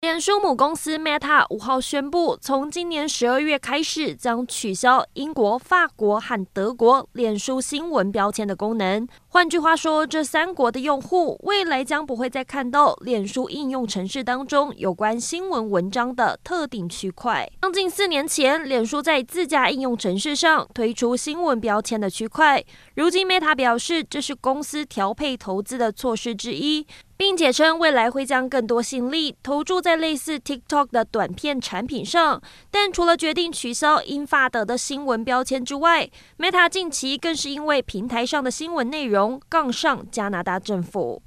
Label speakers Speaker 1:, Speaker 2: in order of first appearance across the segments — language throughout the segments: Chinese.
Speaker 1: 脸书母公司 Meta 五号宣布，从今年十二月开始，将取消英国、法国和德国脸书新闻标签的功能。换句话说，这三国的用户未来将不会再看到脸书应用程式当中有关新闻文章的特定区块。将近四年前，脸书在自家应用程式上推出新闻标签的区块，如今 Meta 表示，这是公司调配投资的措施之一。并且称未来会将更多心力投注在类似 TikTok 的短片产品上。但除了决定取消英法德的新闻标签之外，Meta 近期更是因为平台上的新闻内容杠上加拿大政府。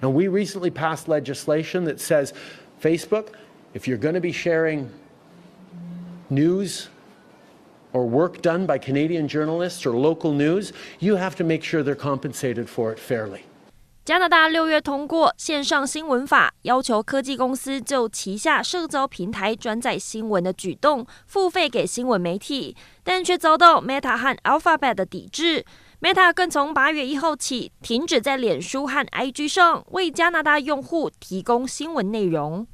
Speaker 2: And we recently passed legislation that says Facebook, if you're going to be sharing news or work done by Canadian journalists or local news, you have to make sure they're compensated for it fairly.
Speaker 1: 加拿大六月通过线上新闻法，要求科技公司就旗下社交平台转载新闻的举动付费给新闻媒体，但却遭到 Meta 和 Alphabet 的抵制。Meta 更从八月一号起停止在脸书和 IG 上为加拿大用户提供新闻内容。